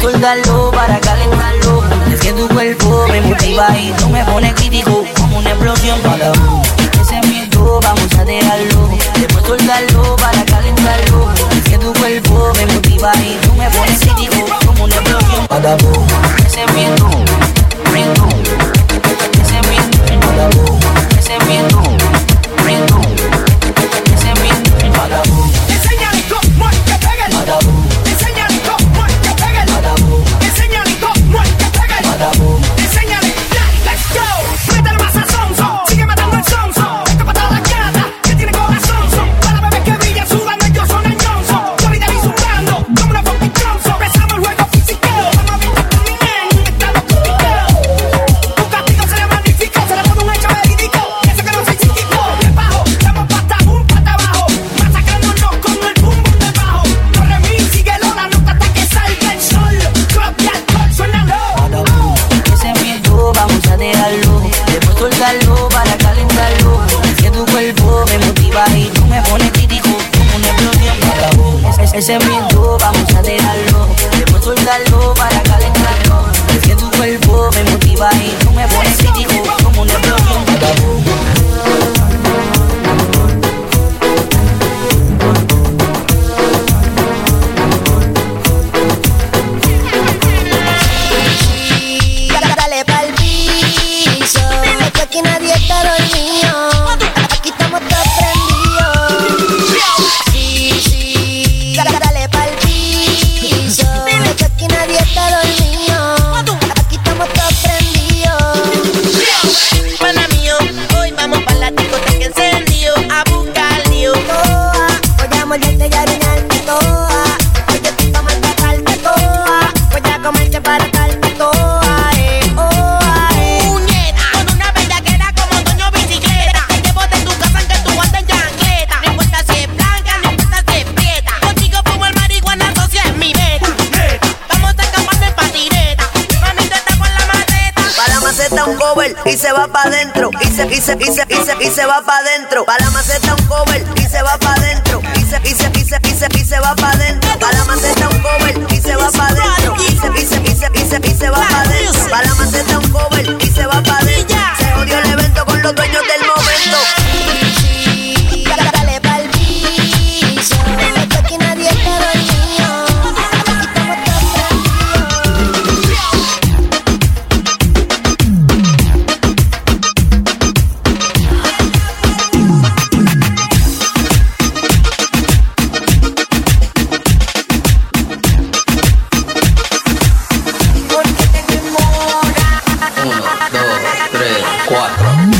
soltarlo para calentarlo. Es que tu cuerpo me motiva y tú me pones crítico como una explosión para mí. Ese miedo vamos a dejarlo, después soltarlo para calentarlo. Es que tu cuerpo me motiva y tú me pones crítico como una explosión para mí. Ese miedo, miedo, ese miedo. Ese miedo. Ese es mi duda, va pa' dentro, y se, y se, y se, y se, y se va pa' dentro. Pa' la maceta un cover Sandra.